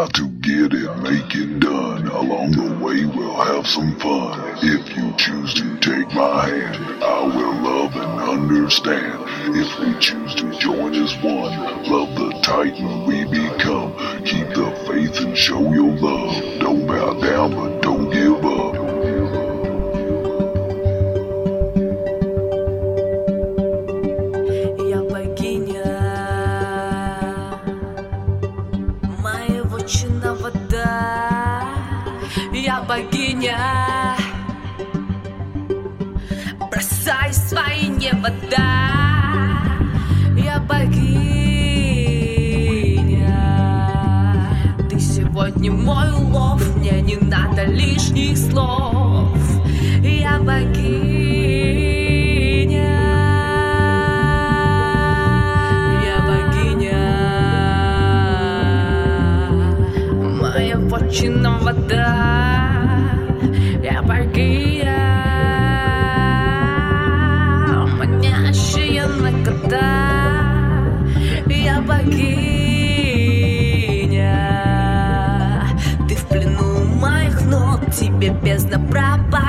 Got to get it, make it done. Along the way, we'll have some fun. If you choose to take my hand, I will love and understand. If we choose to join as one, love the titan we become. Keep the faith and show your love. Богиня, бросай свои не вода. Я богиня, ты сегодня мой улов, мне не надо лишних слов. Я богиня, моя вотчина вода. Я богиня, манящая на кота. Я богиня, ты в плену моих ног, тебе бездна пропоет.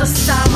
the sound.